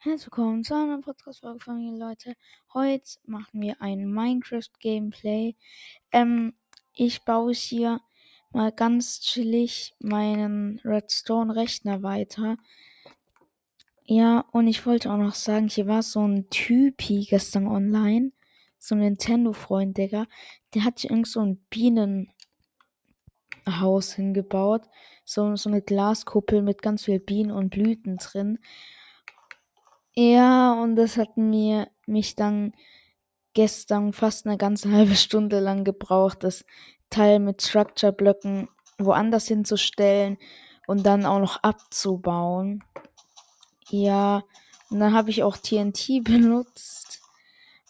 Herzlich willkommen zu einer Podcast-Folge von mir, Leute. Heute machen wir ein Minecraft-Gameplay. Ähm, ich baue hier mal ganz chillig meinen Redstone-Rechner weiter. Ja, und ich wollte auch noch sagen, hier war so ein Typi gestern online. So ein Nintendo-Freund, Digga. Der hat hier irgend so ein Bienenhaus hingebaut. So, so eine Glaskuppel mit ganz viel Bienen und Blüten drin. Ja, und das hat mir mich dann gestern fast eine ganze halbe Stunde lang gebraucht, das Teil mit Structure-Blöcken woanders hinzustellen und dann auch noch abzubauen. Ja, und dann habe ich auch TNT benutzt.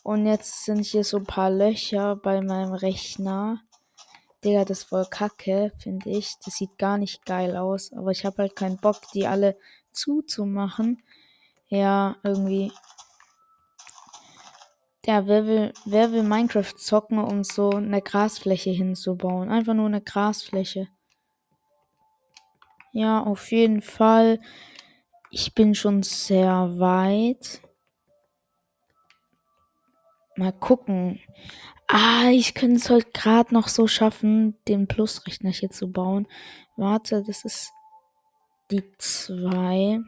Und jetzt sind hier so ein paar Löcher bei meinem Rechner. Digga, das ist voll kacke, finde ich. Das sieht gar nicht geil aus. Aber ich habe halt keinen Bock, die alle zuzumachen. Ja, irgendwie. Ja, wer will, wer will Minecraft zocken, um so eine Grasfläche hinzubauen? Einfach nur eine Grasfläche. Ja, auf jeden Fall. Ich bin schon sehr weit. Mal gucken. Ah, ich könnte es heute gerade noch so schaffen, den Plusrechner hier zu bauen. Warte, das ist die 2.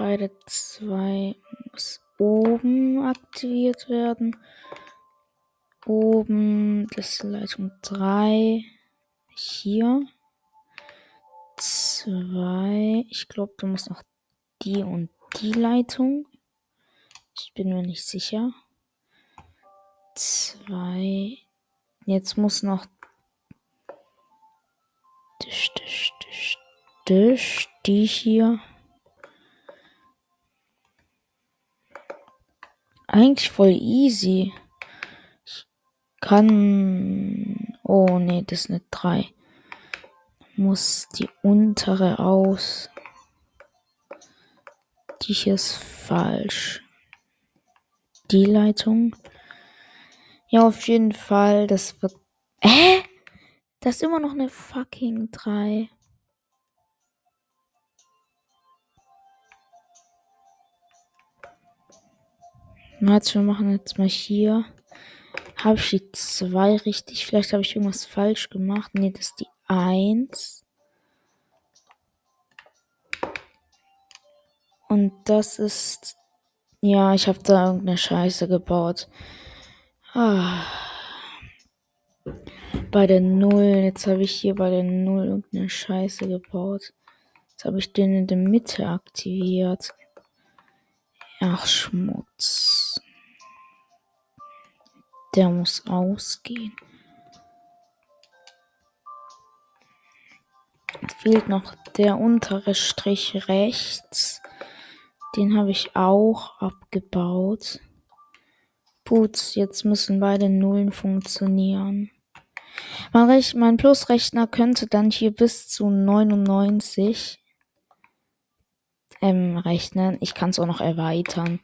Beide 2 muss oben aktiviert werden. Oben, das Leitung 3. Hier. 2. Ich glaube, du musst noch die und die Leitung. Ich bin mir nicht sicher. 2. Jetzt muss noch Tisch, Tisch, Tisch, Tisch, die hier. Eigentlich voll easy. Ich kann. Oh nee, das ist eine 3. Muss die untere aus. Die hier ist falsch. Die Leitung. Ja, auf jeden Fall. Das wird. Hä? Das ist immer noch eine fucking 3. Warte, wir machen jetzt mal hier. Habe ich die 2 richtig? Vielleicht habe ich irgendwas falsch gemacht. Ne, das ist die 1. Und das ist. Ja, ich habe da irgendeine Scheiße gebaut. Ah. Bei der 0. Jetzt habe ich hier bei der 0 irgendeine Scheiße gebaut. Jetzt habe ich den in der Mitte aktiviert. Ach, Schmutz. Der muss ausgehen. Fehlt noch der untere Strich rechts. Den habe ich auch abgebaut. Gut, jetzt müssen beide Nullen funktionieren. Mein, Rech mein Plusrechner könnte dann hier bis zu 99 ähm, rechnen. Ich kann es auch noch erweitern.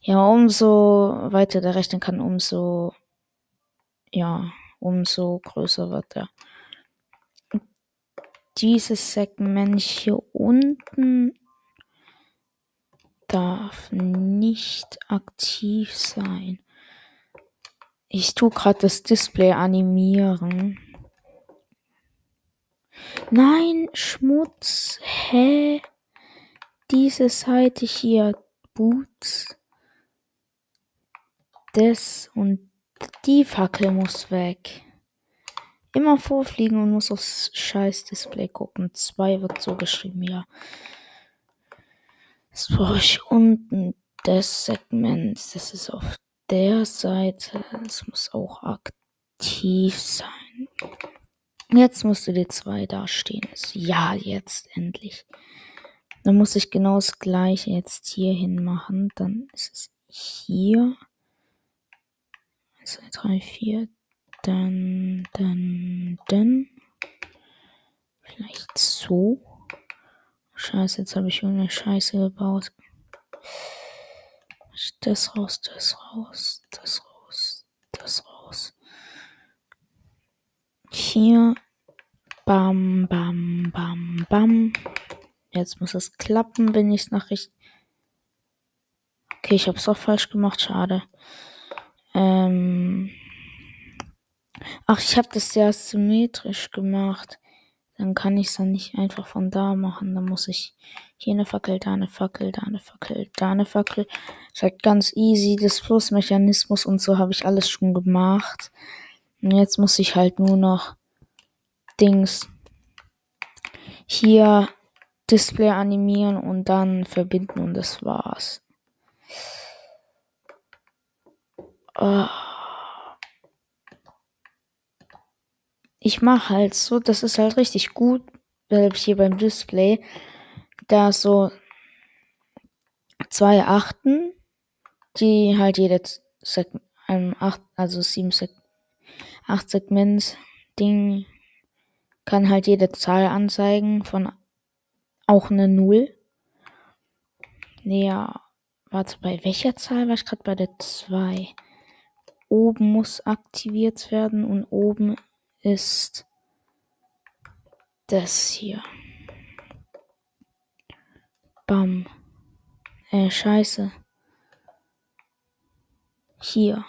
Ja, umso weiter der rechnen kann, umso ja, umso größer wird er. Dieses Segment hier unten darf nicht aktiv sein. Ich tue gerade das Display animieren. Nein, Schmutz. Hä? Diese Seite hier Boots. Das und die Fackel muss weg. Immer vorfliegen und muss aufs scheiß Display gucken. 2 wird so geschrieben, ja. Das brauche ich unten. Das Segment, das ist auf der Seite. Das muss auch aktiv sein. Jetzt musste die 2 dastehen. Ja, jetzt endlich. Dann muss ich genau das gleiche jetzt hier hin machen. Dann ist es hier. 1, 2, 3, 4. Dann, dann, dann. Vielleicht so. Scheiße, jetzt habe ich irgendeine Scheiße gebaut. Das raus, das raus, das raus, das raus. Hier. Bam, bam, bam, bam. Jetzt muss es klappen, wenn ich es nach richtig. Okay, ich habe es auch falsch gemacht, schade. Ähm. Ach, ich habe das ja symmetrisch gemacht. Dann kann ich es dann nicht einfach von da machen. Dann muss ich hier eine Fackel, da eine Fackel, da eine Fackel, da eine Fackel. Ist halt ganz easy. Das Flussmechanismus und so habe ich alles schon gemacht. Und jetzt muss ich halt nur noch Dings hier Display animieren und dann verbinden und das war's. Oh. Ich mache halt so, das ist halt richtig gut, hier beim Display, da so zwei Achten, die halt jede Seg ähm, acht, also sieben Seg acht Segment Ding kann halt jede Zahl anzeigen von auch eine Null. Ja, warte, bei welcher Zahl war ich gerade bei der 2? Oben muss aktiviert werden und oben ist das hier. Bam. Äh, scheiße. Hier.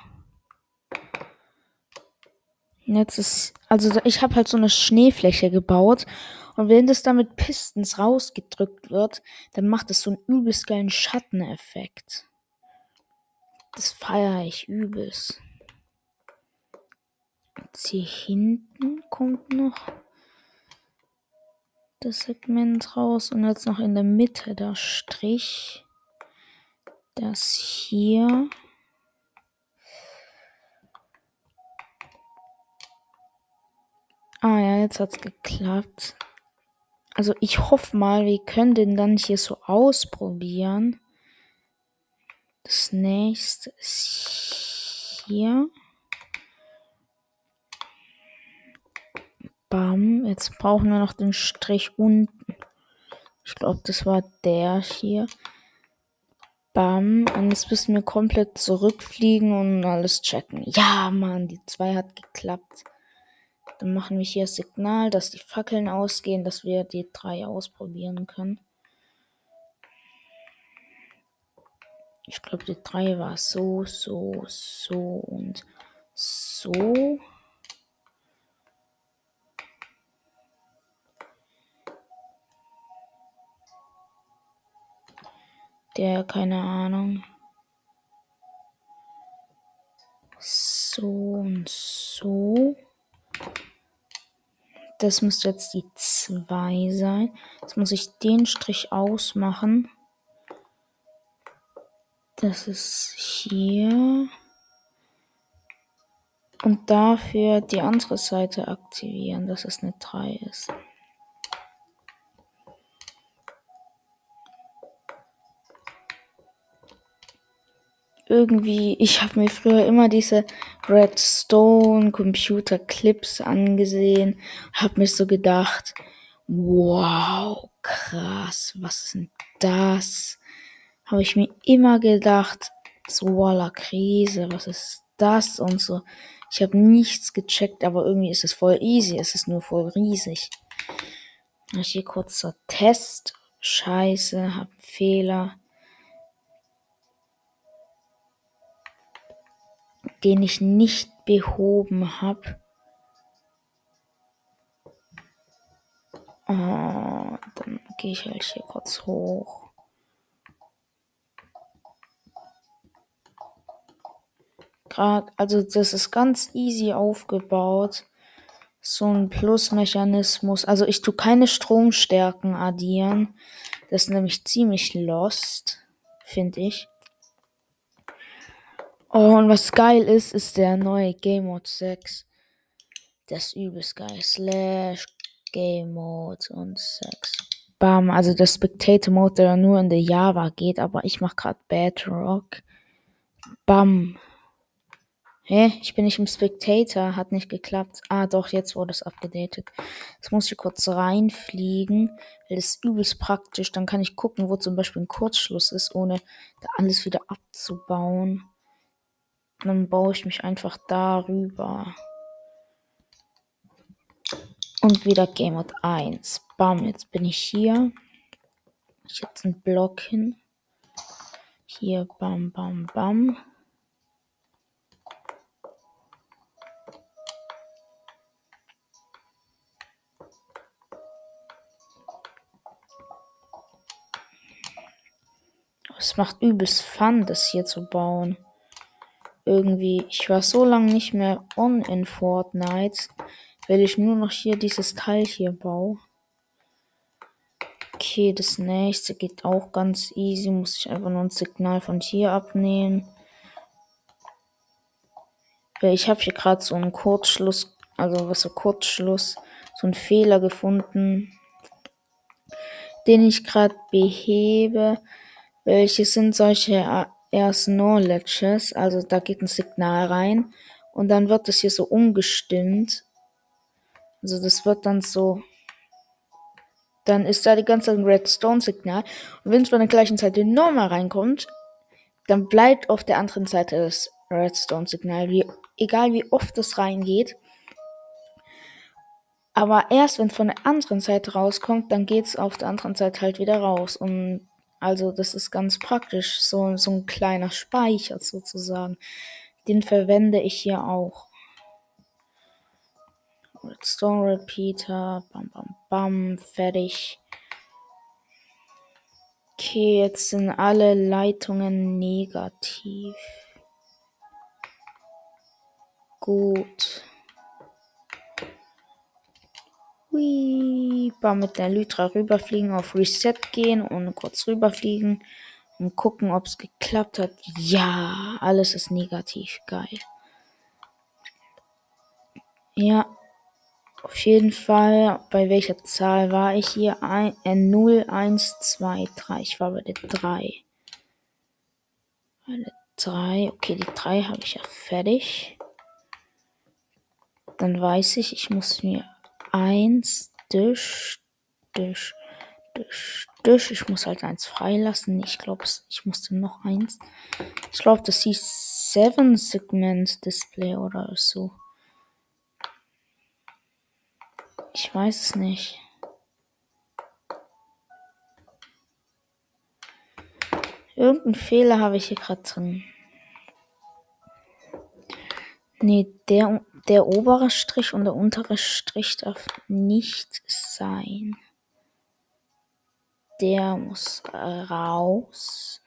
Jetzt ist, also ich habe halt so eine Schneefläche gebaut und wenn das dann mit Pistons rausgedrückt wird, dann macht es so einen übelst geilen Schatteneffekt. Das feiere ich übelst. Jetzt hier hinten kommt noch das Segment raus und jetzt noch in der Mitte der Strich. Das hier. Ah ja, jetzt hat's geklappt. Also ich hoffe mal, wir können den dann hier so ausprobieren. Das nächste ist hier. Bam. Jetzt brauchen wir noch den Strich unten. Ich glaube, das war der hier. Bam. Und jetzt müssen wir komplett zurückfliegen und alles checken. Ja, Mann, die 2 hat geklappt. Dann machen wir hier das Signal, dass die Fackeln ausgehen, dass wir die drei ausprobieren können. Ich glaube, die drei war so, so, so und so. Der, keine Ahnung. So und so. Das müsste jetzt die 2 sein. Jetzt muss ich den Strich ausmachen. Das ist hier. Und dafür die andere Seite aktivieren, dass es eine 3 ist. Irgendwie, ich habe mir früher immer diese Redstone Computer Clips angesehen, habe mir so gedacht, wow, krass, was ist denn das? Habe ich mir immer gedacht, so voila Krise, was ist das und so. Ich habe nichts gecheckt, aber irgendwie ist es voll easy, es ist nur voll riesig. Hier kurzer Test. Scheiße, hab Fehler. Den ich nicht behoben habe. Oh, dann gehe ich halt hier kurz hoch. Gerade, also das ist ganz easy aufgebaut. So ein Plusmechanismus. Also ich tue keine Stromstärken addieren. Das ist nämlich ziemlich lost, finde ich. Oh, und was geil ist, ist der neue Game Mode 6. Das ist übelst geil. Slash Game Mode und 6. Bam, also der Spectator Mode, der nur in der Java geht, aber ich mach grad Bedrock. Bam. Hä? Ich bin nicht im Spectator, hat nicht geklappt. Ah, doch, jetzt wurde es abgedatet. Jetzt muss ich kurz reinfliegen, weil das ist übelst praktisch. Dann kann ich gucken, wo zum Beispiel ein Kurzschluss ist, ohne da alles wieder abzubauen. Dann baue ich mich einfach darüber. Und wieder Game Mode 1. Bam, jetzt bin ich hier. ich jetzt einen Block hin. Hier, bam, bam, bam. Es macht übelst Fun, das hier zu bauen. Irgendwie, ich war so lange nicht mehr on in Fortnite, weil ich nur noch hier dieses Teil hier baue. Okay, das nächste geht auch ganz easy. Muss ich einfach nur ein Signal von hier abnehmen. Ich habe hier gerade so einen Kurzschluss, also was so Kurzschluss, so einen Fehler gefunden, den ich gerade behebe. Welche sind solche erst Knowledges? Also da geht ein Signal rein und dann wird das hier so umgestimmt. Also das wird dann so dann ist da die ganze Zeit ein Redstone-Signal. Und wenn es bei der gleichen Seite nochmal reinkommt, dann bleibt auf der anderen Seite das Redstone-Signal, wie, egal wie oft es reingeht. Aber erst wenn es von der anderen Seite rauskommt, dann geht es auf der anderen Seite halt wieder raus. Und also das ist ganz praktisch, so, so ein kleiner Speicher sozusagen. Den verwende ich hier auch. Redstone Repeater, bam bam bam, fertig. Okay, jetzt sind alle Leitungen negativ. Gut. Hui, mit der Lytra rüberfliegen, auf Reset gehen und kurz rüberfliegen und gucken, ob es geklappt hat. Ja, alles ist negativ. Geil. Ja, auf jeden Fall, bei welcher Zahl war ich hier? Ein, äh, 0, 1, 2, 3. Ich war bei der 3. Bei der 3. Okay, die 3 habe ich ja fertig. Dann weiß ich, ich muss mir 1 durch, durch, durch, durch. Ich muss halt eins freilassen. Ich glaube, ich musste noch eins. Ich glaube, das hieß 7 Segment Display oder so. Ich weiß es nicht. Irgendeinen Fehler habe ich hier gerade drin. Nee, der, der obere Strich und der untere Strich darf nicht sein. Der muss raus.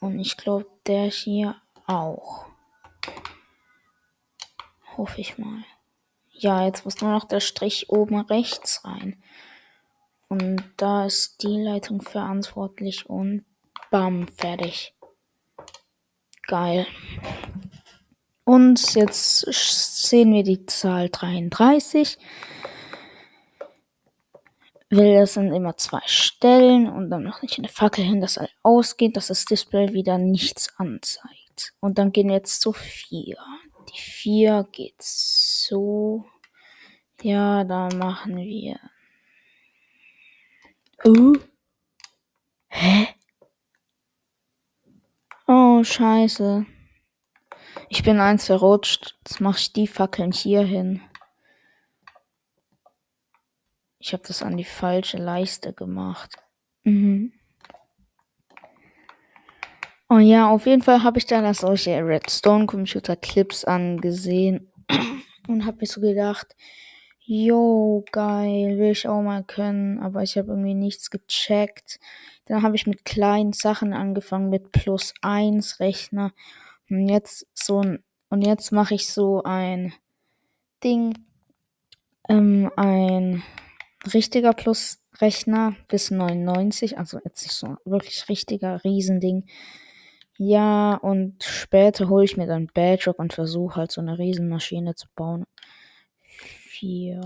Und ich glaube, der hier auch. Hoffe ich mal. Ja, jetzt muss nur noch der Strich oben rechts rein. Und da ist die Leitung verantwortlich und bam, fertig. Geil. Und jetzt sehen wir die Zahl 33. Will das sind immer zwei Stellen und dann noch nicht eine Fackel hin, dass alles ausgeht, dass das Display wieder nichts anzeigt. Und dann gehen wir jetzt zu 4. Die 4 geht so. Ja, da machen wir. Uh. Hä? Oh, scheiße. Ich bin eins verrutscht. Jetzt mache ich die Fackeln hier hin. Ich habe das an die falsche Leiste gemacht. Mhm. Oh ja, auf jeden Fall habe ich dann solche Redstone Computer Clips angesehen und habe mir so gedacht, jo, geil, will ich auch mal können, aber ich habe irgendwie nichts gecheckt. Dann habe ich mit kleinen Sachen angefangen, mit plus 1 Rechner. Und jetzt so und jetzt mache ich so ein Ding, ähm, ein richtiger Plus-Rechner bis 99, also jetzt nicht so wirklich richtiger Riesending. Ja, und später hole ich mir dann Bedrock und versuche halt so eine Riesenmaschine zu bauen. Vier.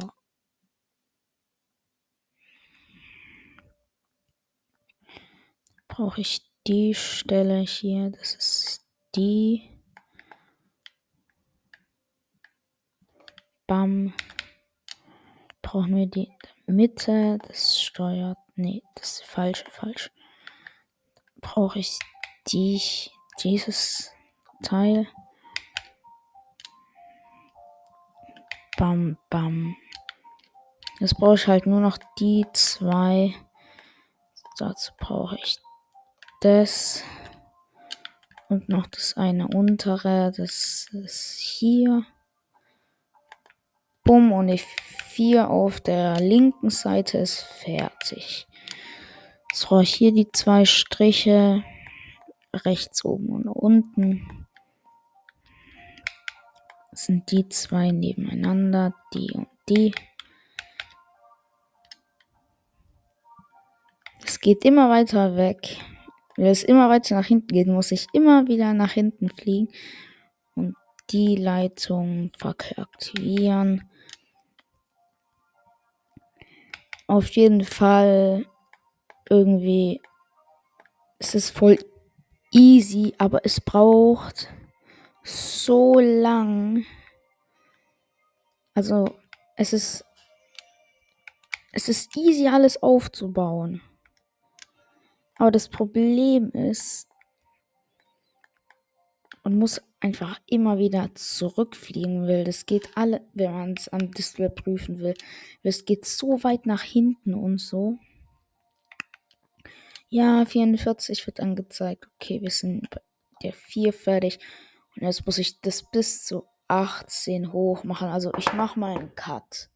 Brauche ich die Stelle hier, das ist die. Bam. Brauchen wir die Mitte, das steuert. Nee, das ist falsch, falsch. Brauche ich die, dieses Teil. Bam, bam. Jetzt brauche ich halt nur noch die zwei dazu brauche ich das und noch das eine untere, das ist hier. Bumm und die 4 auf der linken Seite ist fertig. Jetzt brauche ich hier die zwei Striche rechts oben und unten. Das sind die zwei nebeneinander, die und die. Es geht immer weiter weg. Wenn es immer weiter nach hinten geht, muss ich immer wieder nach hinten fliegen und die Leitung aktivieren. Auf jeden Fall irgendwie es ist voll easy, aber es braucht so lang. Also es ist es ist easy alles aufzubauen. Aber das Problem ist, man muss einfach immer wieder zurückfliegen will. Das geht alle, wenn man es am Display prüfen will. Es geht so weit nach hinten und so. Ja, 44 wird angezeigt. Okay, wir sind bei der 4 fertig. Und jetzt muss ich das bis zu 18 hoch machen. Also ich mache mal einen Cut.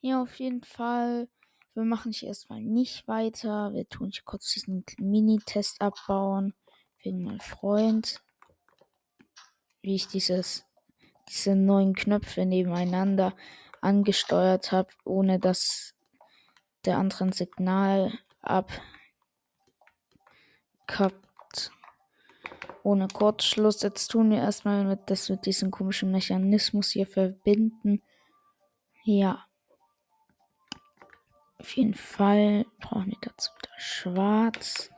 Ja, auf jeden Fall wir machen hier erstmal nicht weiter. Wir tun hier kurz diesen Mini-Test abbauen. Wegen meinem Freund. Wie ich dieses, diese neuen Knöpfe nebeneinander angesteuert habe, ohne dass der andere ein Signal abkappt. Ohne Kurzschluss. Jetzt tun wir erstmal mit, das mit diesem komischen Mechanismus hier verbinden. Ja. Auf jeden Fall brauchen wir dazu wieder schwarz.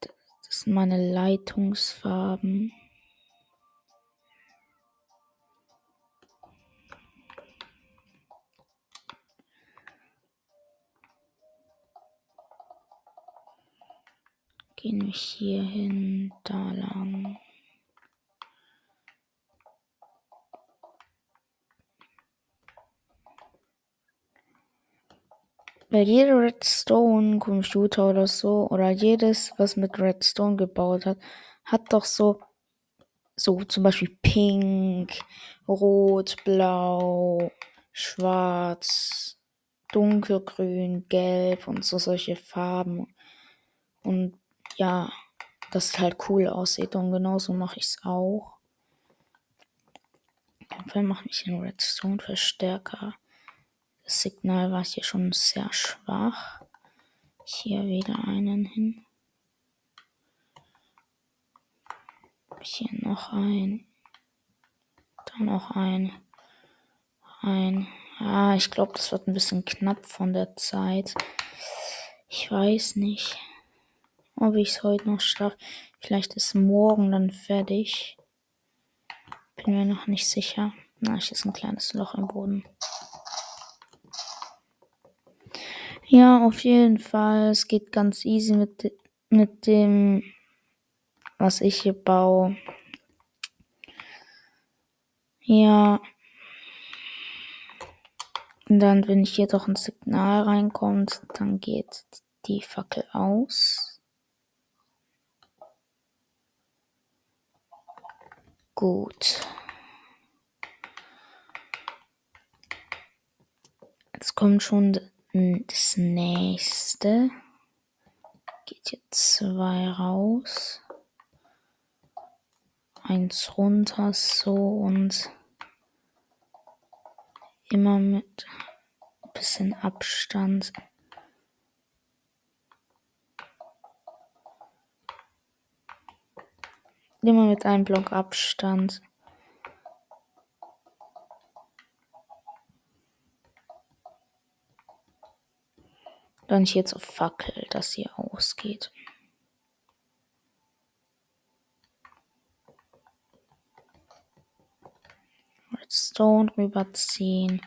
Das sind meine Leitungsfarben. Gehen wir hier hin, da lang. Weil jeder Redstone-Computer oder so, oder jedes, was mit Redstone gebaut hat, hat doch so, so zum Beispiel pink, rot, blau, schwarz, dunkelgrün, gelb und so solche Farben. Und ja, dass es halt cool aussieht. Und genauso mache ich es auch. Dann mache ich einen Redstone-Verstärker. Das Signal war hier schon sehr schwach. Hier wieder einen hin. Hier noch ein. Da noch ein. Ein. Ah, ich glaube, das wird ein bisschen knapp von der Zeit. Ich weiß nicht, ob ich es heute noch schaffe. Vielleicht ist morgen dann fertig. Bin mir noch nicht sicher. Na, hier ist ein kleines Loch im Boden. Ja, auf jeden Fall. Es geht ganz easy mit, mit dem, was ich hier baue. Ja. Und dann, wenn ich hier doch ein Signal reinkommt, dann geht die Fackel aus. Gut. Jetzt kommt schon das nächste geht jetzt zwei raus. Eins runter, so und immer mit bisschen Abstand. Immer mit einem Block Abstand. Dann ich jetzt auf Fackel, dass sie ausgeht. Redstone rüberziehen.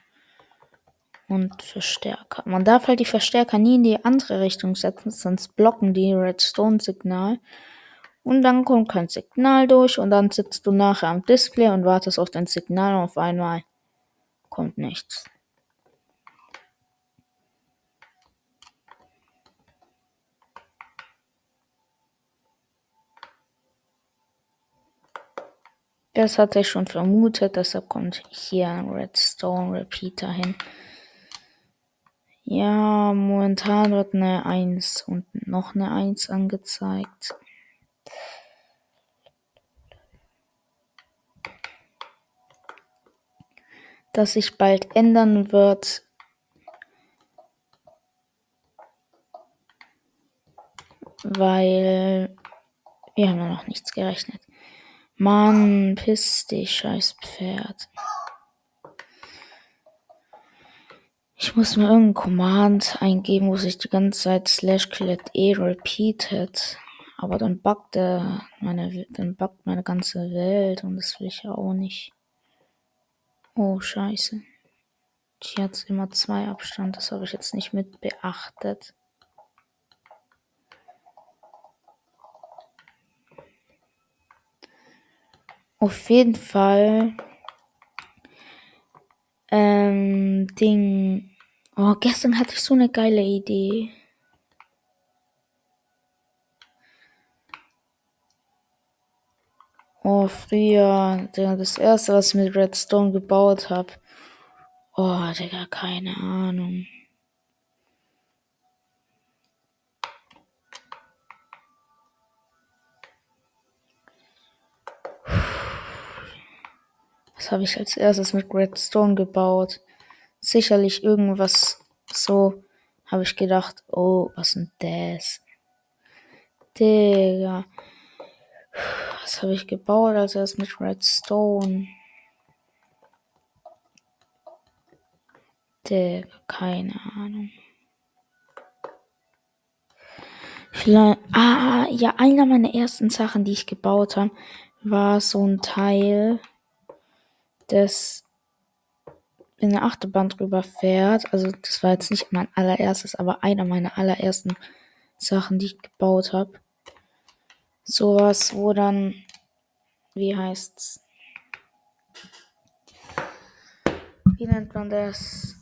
Und Verstärker. Man darf halt die Verstärker nie in die andere Richtung setzen, sonst blocken die Redstone-Signal. Und dann kommt kein Signal durch und dann sitzt du nachher am Display und wartest auf dein Signal und auf einmal kommt nichts. Das hatte ich schon vermutet, deshalb kommt hier ein Redstone Repeater hin. Ja, momentan wird eine 1 und noch eine 1 angezeigt. Das sich bald ändern wird. Weil wir haben ja noch nichts gerechnet. Mann, piss dich, scheiß Pferd. Ich muss mir irgendeinen Command eingeben, wo sich die ganze Zeit slash collect e repeated. Aber dann buggt der meine, dann buggt meine ganze Welt und das will ich ja auch nicht. Oh, scheiße. Hier hat immer zwei Abstand, das habe ich jetzt nicht mit beachtet. Auf jeden Fall. Ähm, Ding. Oh, gestern hatte ich so eine geile Idee. Oh, früher, das erste, was ich mit Redstone gebaut habe. Oh, Digga, keine Ahnung. Habe ich als erstes mit Redstone gebaut? Sicherlich irgendwas so, habe ich gedacht, oh, was denn das? Digga. Was habe ich gebaut als erstes mit Redstone? Digga, keine Ahnung. Vielleicht, ah, ja, einer meiner ersten Sachen, die ich gebaut habe, war so ein Teil, das in der Achterbahn drüber fährt. Also das war jetzt nicht mein allererstes, aber einer meiner allerersten Sachen, die ich gebaut habe. Sowas, wo dann, wie heißt's? Wie nennt man das?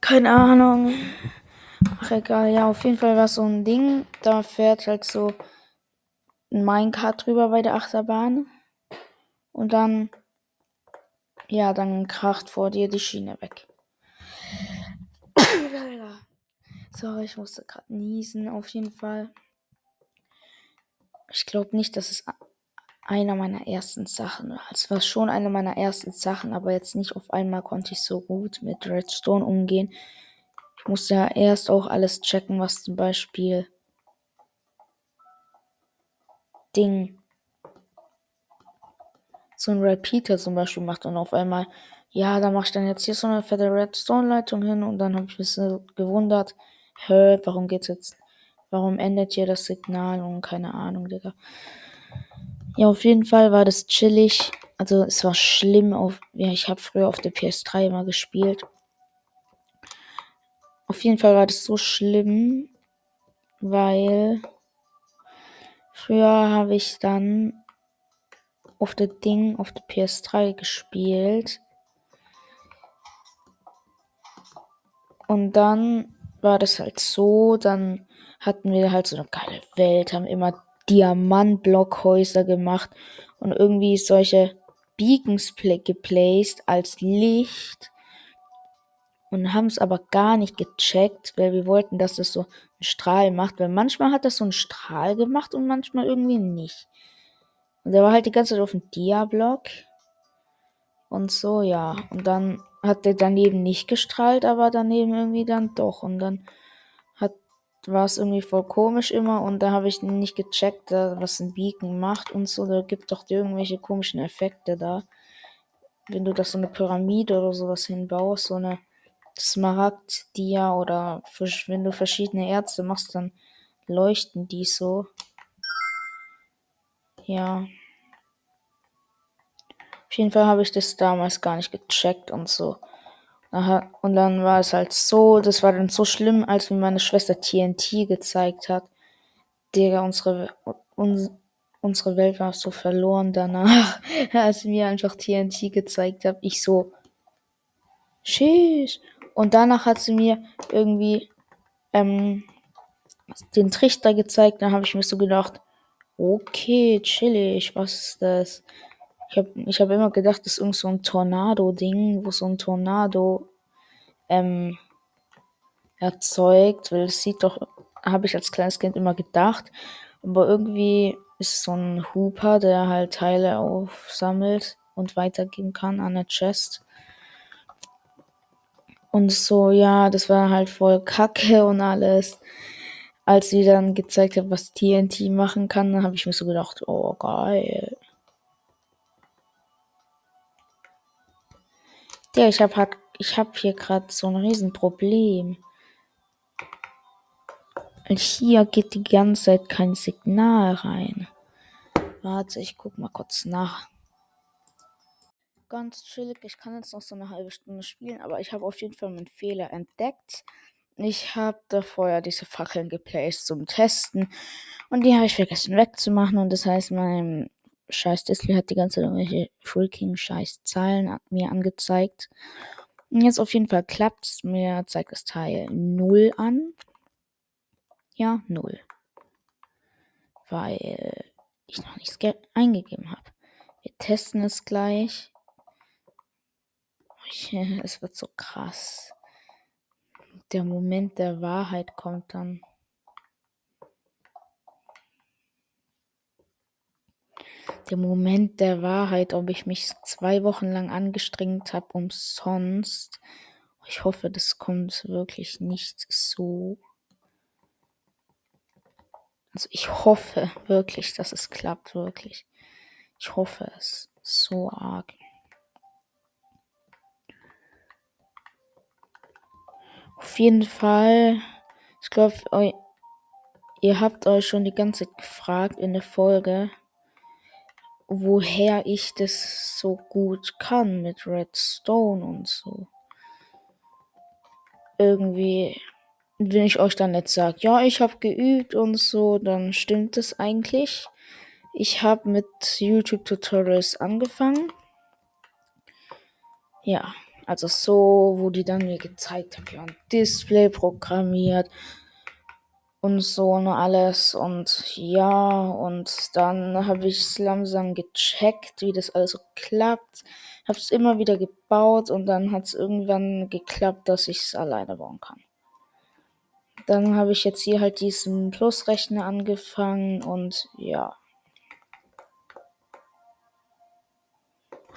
Keine Ahnung. Ach egal, ja, auf jeden Fall war so ein Ding. Da fährt halt so ein Minecart drüber bei der Achterbahn. Und dann, ja, dann kracht vor dir die Schiene weg. Sorry, ich musste gerade niesen, auf jeden Fall. Ich glaube nicht, dass es einer meiner ersten Sachen war. Es war schon eine meiner ersten Sachen, aber jetzt nicht auf einmal konnte ich so gut mit Redstone umgehen. Ich musste ja erst auch alles checken, was zum Beispiel Ding so ein Repeater zum Beispiel macht und auf einmal, ja, da mache ich dann jetzt hier so eine fette Redstone-Leitung hin und dann habe ich mich so gewundert, hä, warum geht's jetzt, warum endet hier das Signal und keine Ahnung, Digga. Ja, auf jeden Fall war das chillig. Also es war schlimm auf, ja, ich habe früher auf der PS3 immer gespielt. Auf jeden Fall war das so schlimm, weil Früher habe ich dann auf der Ding, auf der PS3 gespielt. Und dann war das halt so, dann hatten wir halt so eine geile Welt, haben immer Diamantblockhäuser gemacht und irgendwie solche Beacons geplaced als Licht und haben es aber gar nicht gecheckt, weil wir wollten, dass das so einen Strahl macht, weil manchmal hat das so einen Strahl gemacht und manchmal irgendwie nicht. Und der war halt die ganze Zeit auf dem Dia-Block und so, ja. Und dann hat der daneben nicht gestrahlt, aber daneben irgendwie dann doch. Und dann hat war es irgendwie voll komisch immer und da habe ich nicht gecheckt, was ein Beacon macht und so. Da gibt doch irgendwelche komischen Effekte da. Wenn du das so eine Pyramide oder sowas hinbaust, so eine Smaragd, Dia oder wenn du verschiedene Ärzte machst, dann leuchten die so. Ja. Auf jeden Fall habe ich das damals gar nicht gecheckt und so. Und dann war es halt so, das war dann so schlimm, als mir meine Schwester TNT gezeigt hat. Digga, unsere, un, unsere Welt war so verloren danach, als mir einfach TNT gezeigt hat. Ich so, Tschüss. Und danach hat sie mir irgendwie ähm, den Trichter gezeigt. Dann habe ich mir so gedacht, okay, chillig, was ist das? Ich habe ich hab immer gedacht, das ist irgend so ein Tornado-Ding, wo so ein Tornado ähm, erzeugt, weil es sieht doch, habe ich als kleines Kind immer gedacht. Aber irgendwie ist so ein Hooper, der halt Teile aufsammelt und weitergeben kann an der Chest. Und so, ja, das war halt voll kacke und alles. Als sie dann gezeigt hat, was TNT machen kann, dann habe ich mir so gedacht, oh geil. Ja, ich habe halt, ich habe hier gerade so ein Riesenproblem. Hier geht die ganze Zeit kein Signal rein. Warte, ich guck mal kurz nach. Ganz chillig, ich kann jetzt noch so eine halbe Stunde spielen, aber ich habe auf jeden Fall meinen Fehler entdeckt. Ich habe davor ja diese Fackeln geplaced zum Testen und die habe ich vergessen wegzumachen und das heißt, mein scheiß Display hat die ganze Zeit irgendwelche freaking scheiß Zahlen mir angezeigt. Und jetzt auf jeden Fall klappt es. Mir zeigt das Teil 0 an. Ja, 0. Weil ich noch nichts eingegeben habe. Wir testen es gleich. Es wird so krass. Der Moment der Wahrheit kommt dann. Der Moment der Wahrheit, ob ich mich zwei Wochen lang angestrengt habe, umsonst. Ich hoffe, das kommt wirklich nicht so. Also ich hoffe wirklich, dass es klappt, wirklich. Ich hoffe es so arg. Auf jeden Fall, ich glaube, ihr habt euch schon die ganze Zeit gefragt in der Folge, woher ich das so gut kann mit Redstone und so. Irgendwie, wenn ich euch dann jetzt sage, ja, ich habe geübt und so, dann stimmt es eigentlich. Ich habe mit YouTube-Tutorials angefangen. Ja, also so, wo die dann mir gezeigt haben, ja, ein Display programmiert und so und alles. Und ja, und dann habe ich es langsam gecheckt, wie das alles so klappt. Habe es immer wieder gebaut und dann hat es irgendwann geklappt, dass ich es alleine bauen kann. Dann habe ich jetzt hier halt diesen Plusrechner angefangen und ja.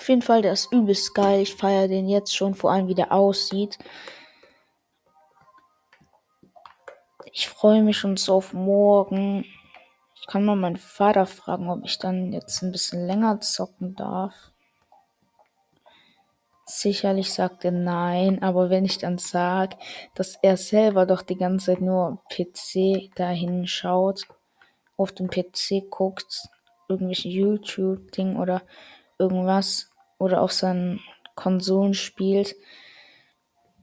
Auf jeden Fall, der ist übelst geil. Ich feiere den jetzt schon, vor allem wie der aussieht. Ich freue mich schon so auf morgen. Ich kann mal meinen Vater fragen, ob ich dann jetzt ein bisschen länger zocken darf. Sicherlich sagt er nein, aber wenn ich dann sage, dass er selber doch die ganze Zeit nur PC dahin schaut, auf dem PC guckt, irgendwelche YouTube-Ding oder irgendwas, oder auf seinen Konsolen spielt,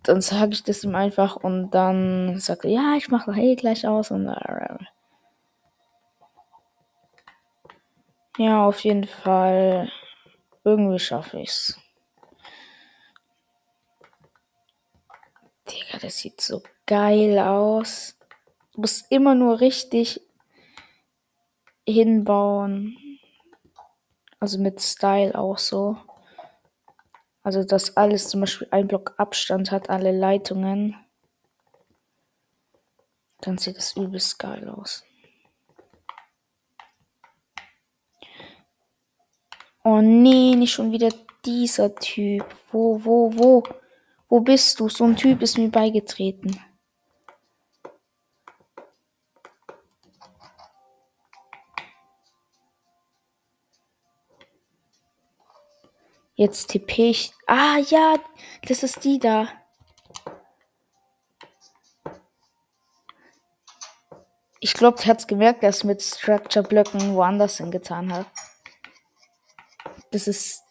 dann sage ich das ihm einfach und dann sagt er, ja, ich mache eh gleich aus und ja, auf jeden Fall irgendwie schaffe ich's. Digga, das sieht so geil aus. Du musst immer nur richtig hinbauen. Also mit Style auch so. Also, dass alles zum Beispiel ein Block Abstand hat, alle Leitungen. Dann sieht das übelst geil aus. Oh nee, nicht schon wieder dieser Typ. Wo, wo, wo? Wo bist du? So ein Typ ist mir beigetreten. Jetzt tippe ich. Ah, ja, das ist die da. Ich glaube, der hat gemerkt, dass mit Structure-Blöcken woanders hingetan hat. Das ist.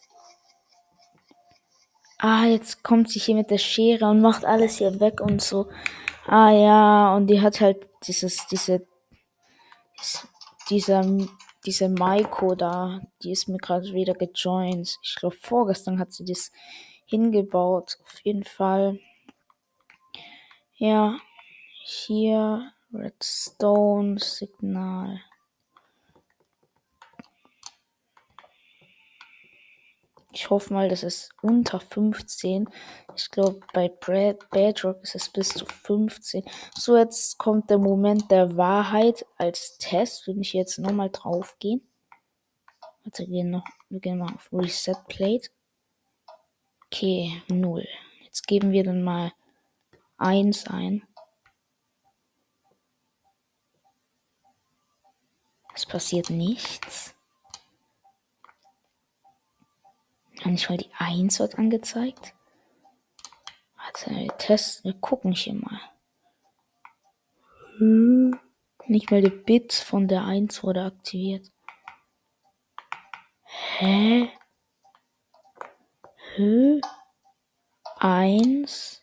Ah, jetzt kommt sie hier mit der Schere und macht alles hier weg und so. Ah ja, und die hat halt dieses, diese, dieser diese Maiko da, die ist mir gerade wieder gejoint. Ich glaube, vorgestern hat sie das hingebaut. Auf jeden Fall. Ja, hier Redstone-Signal. Ich hoffe mal, das ist unter 15. Ich glaube, bei Brad Bedrock ist es bis zu 15. So, jetzt kommt der Moment der Wahrheit als Test. Will ich jetzt nochmal drauf gehen. Warte, wir gehen, noch, wir gehen mal auf Reset Plate. Okay, 0. Jetzt geben wir dann mal 1 ein. Es passiert nichts. Nicht mal die 1 wird angezeigt. Warte, wir testen, wir gucken hier mal. Hm. Nicht mal die Bit von der 1 wurde aktiviert. Hä? Hä? 1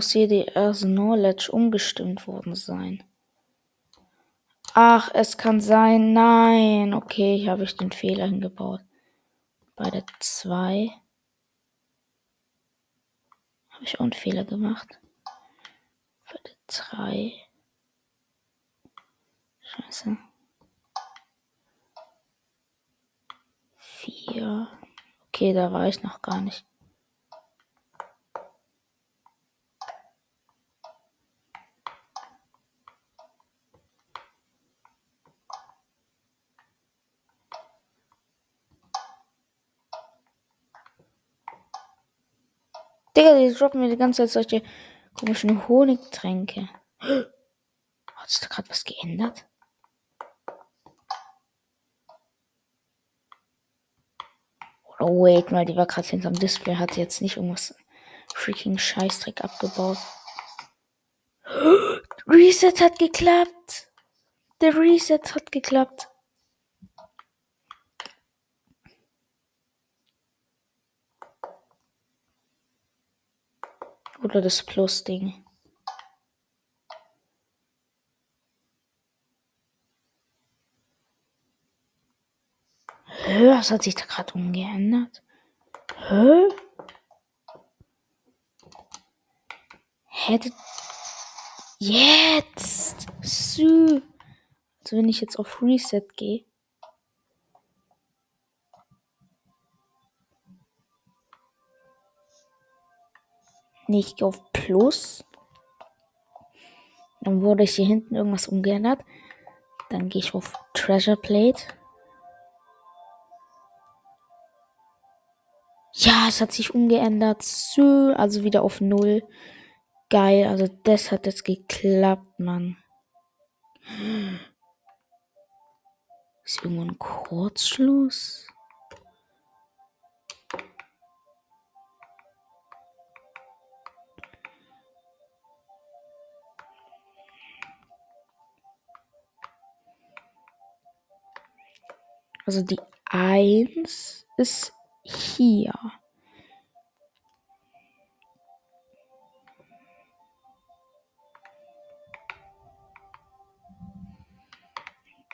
muss hier die Knowledge umgestimmt worden sein. Ach, es kann sein. Nein. Okay, hier habe ich den Fehler hingebaut. Bei der 2 habe ich auch einen Fehler gemacht. Bei der 3. Scheiße. vier. Okay, da war ich noch gar nicht. Digga, die droppen mir die ganze Zeit solche komischen Honigtränke. Hat sich da gerade was geändert? Oh, wait mal, die war gerade hinterm Display, hat jetzt nicht irgendwas freaking Scheißdreck abgebaut. Reset hat geklappt. Der Reset hat geklappt. Oder das Plus-Ding. Hä, was hat sich da gerade umgeändert? Hä? Hätte. Jetzt! Sü. Also, wenn ich jetzt auf Reset gehe. Nicht auf Plus. Dann wurde ich hier hinten irgendwas umgeändert. Dann gehe ich auf Treasure Plate. Ja, es hat sich umgeändert. Also wieder auf Null. Geil, also das hat jetzt geklappt, Mann. Ist irgendwo ein Kurzschluss? Also die 1 ist hier.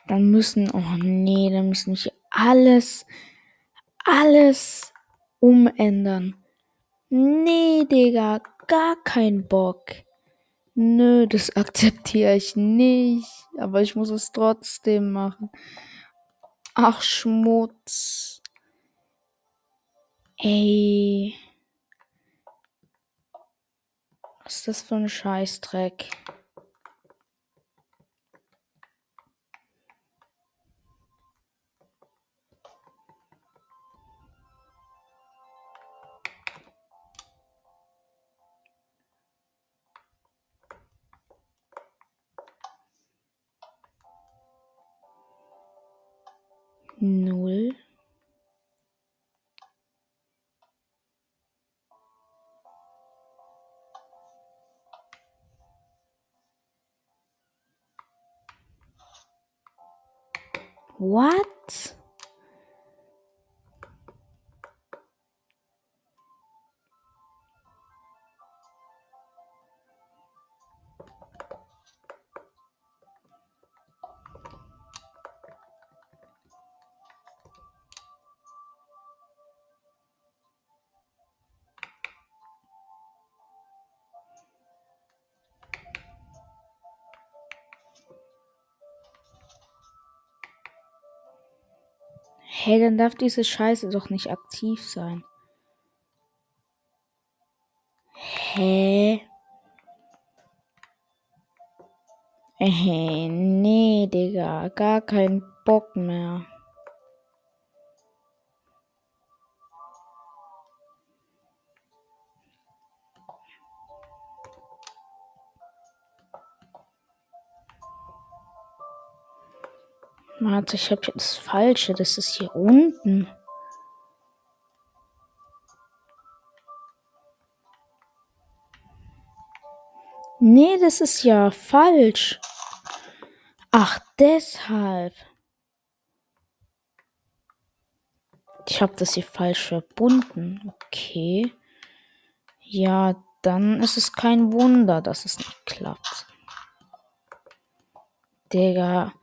Dann müssen, oh nee, dann müssen wir alles, alles umändern. Nee, Digga, gar kein Bock. Nö, das akzeptiere ich nicht. Aber ich muss es trotzdem machen. Ach, Schmutz. Ey. Was ist das für ein Scheißdreck? null What? Hey, dann darf diese Scheiße doch nicht aktiv sein. Hä? Äh, nee, Digga, gar kein Bock mehr. Warte, ich hab das Falsche. Das ist hier unten. Nee, das ist ja falsch. Ach, deshalb. Ich habe das hier falsch verbunden. Okay. Ja, dann ist es kein Wunder, dass es nicht klappt. Digga.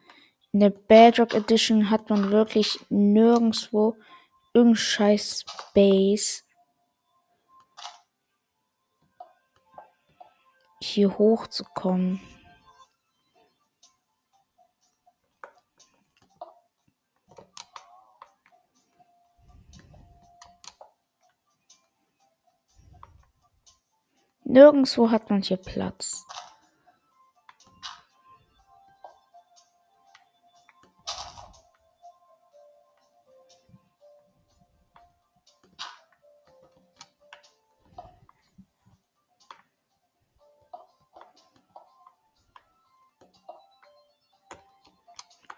In der Bedrock Edition hat man wirklich nirgendwo irgendein scheiß Space. Hier hochzukommen. Nirgendwo hat man hier Platz.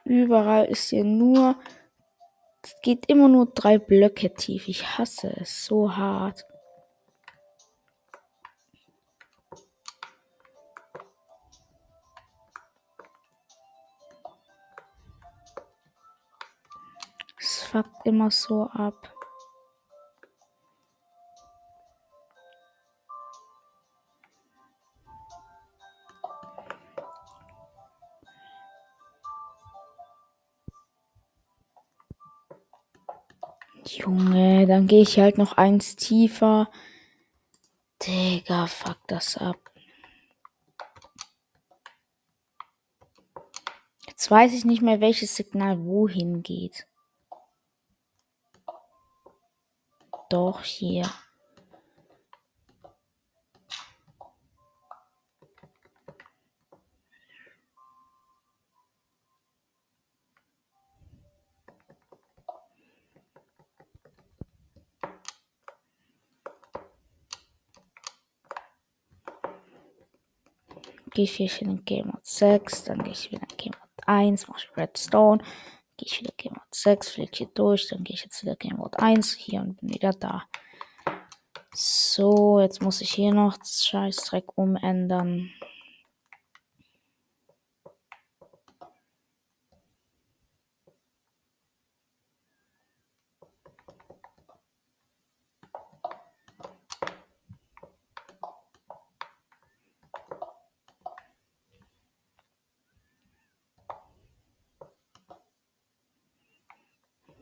Überall ist hier nur. Es geht immer nur drei Blöcke tief. Ich hasse es so hart. Es fuckt immer so ab. Dann gehe ich halt noch eins tiefer. Digga, fuck das ab. Jetzt weiß ich nicht mehr, welches Signal wohin geht. Doch, hier. Gehe ich hier in Game Mode 6, dann gehe ich wieder in Game Mode 1, mache ich Redstone, gehe ich wieder Game Mode 6, fliege hier durch, dann gehe ich jetzt wieder Game Mode 1 hier und bin wieder da. So, jetzt muss ich hier noch Scheißdreck umändern.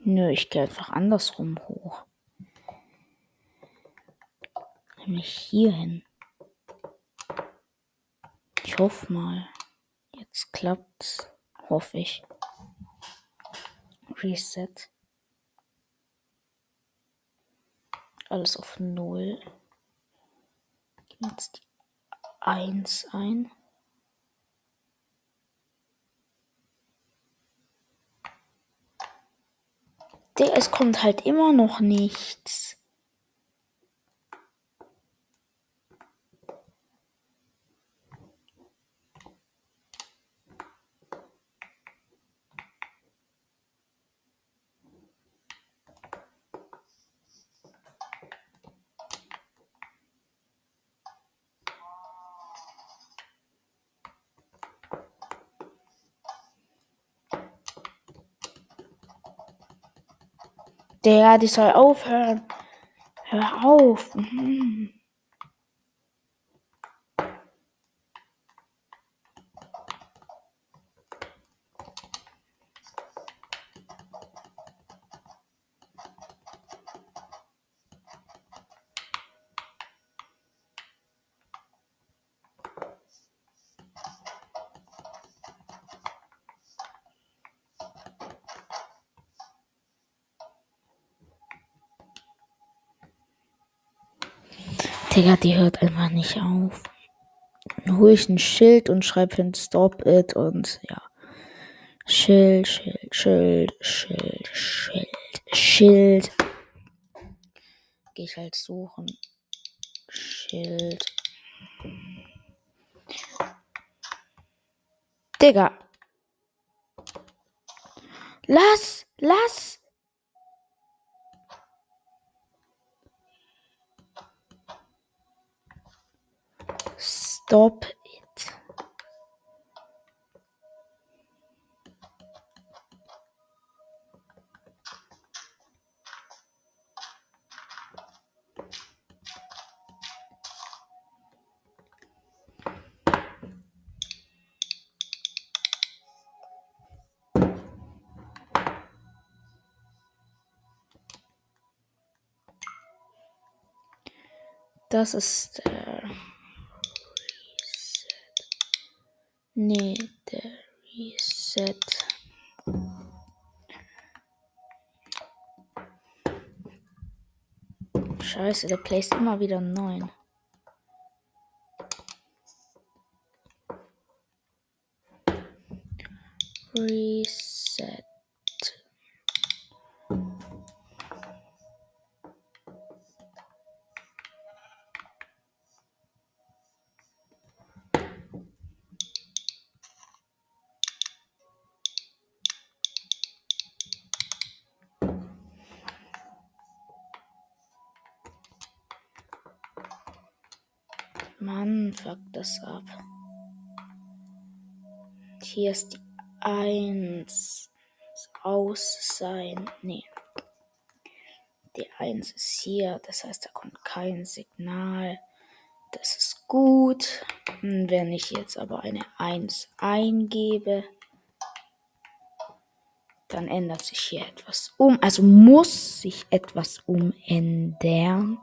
Nö, ich gehe einfach andersrum hoch. Nämlich hier hin. Ich hoffe mal. Jetzt klappt's. Hoffe ich. Reset. Alles auf Null. Jetzt die 1 ein. Der, es kommt halt immer noch nichts. Der, die soll aufhören. Hör auf. Mhm. Digga, die hört einfach nicht auf. Dann hole ich ein Schild und schreibe hin Stop it und ja. Schild, Schild, Schild, Schild, Schild, Schild. Gehe ich halt suchen. Schild. Digga. Lass, lass. Stop it. Das ist Reset. Nee, der Reset. Scheiße, der placed immer wieder neun. Reset. Das ab. Hier ist die 1. Aus sein. Nee. Die 1 ist hier. Das heißt, da kommt kein Signal. Das ist gut. Hm, Wenn ich jetzt aber eine 1 eingebe, dann ändert sich hier etwas um. Also muss sich etwas umändern.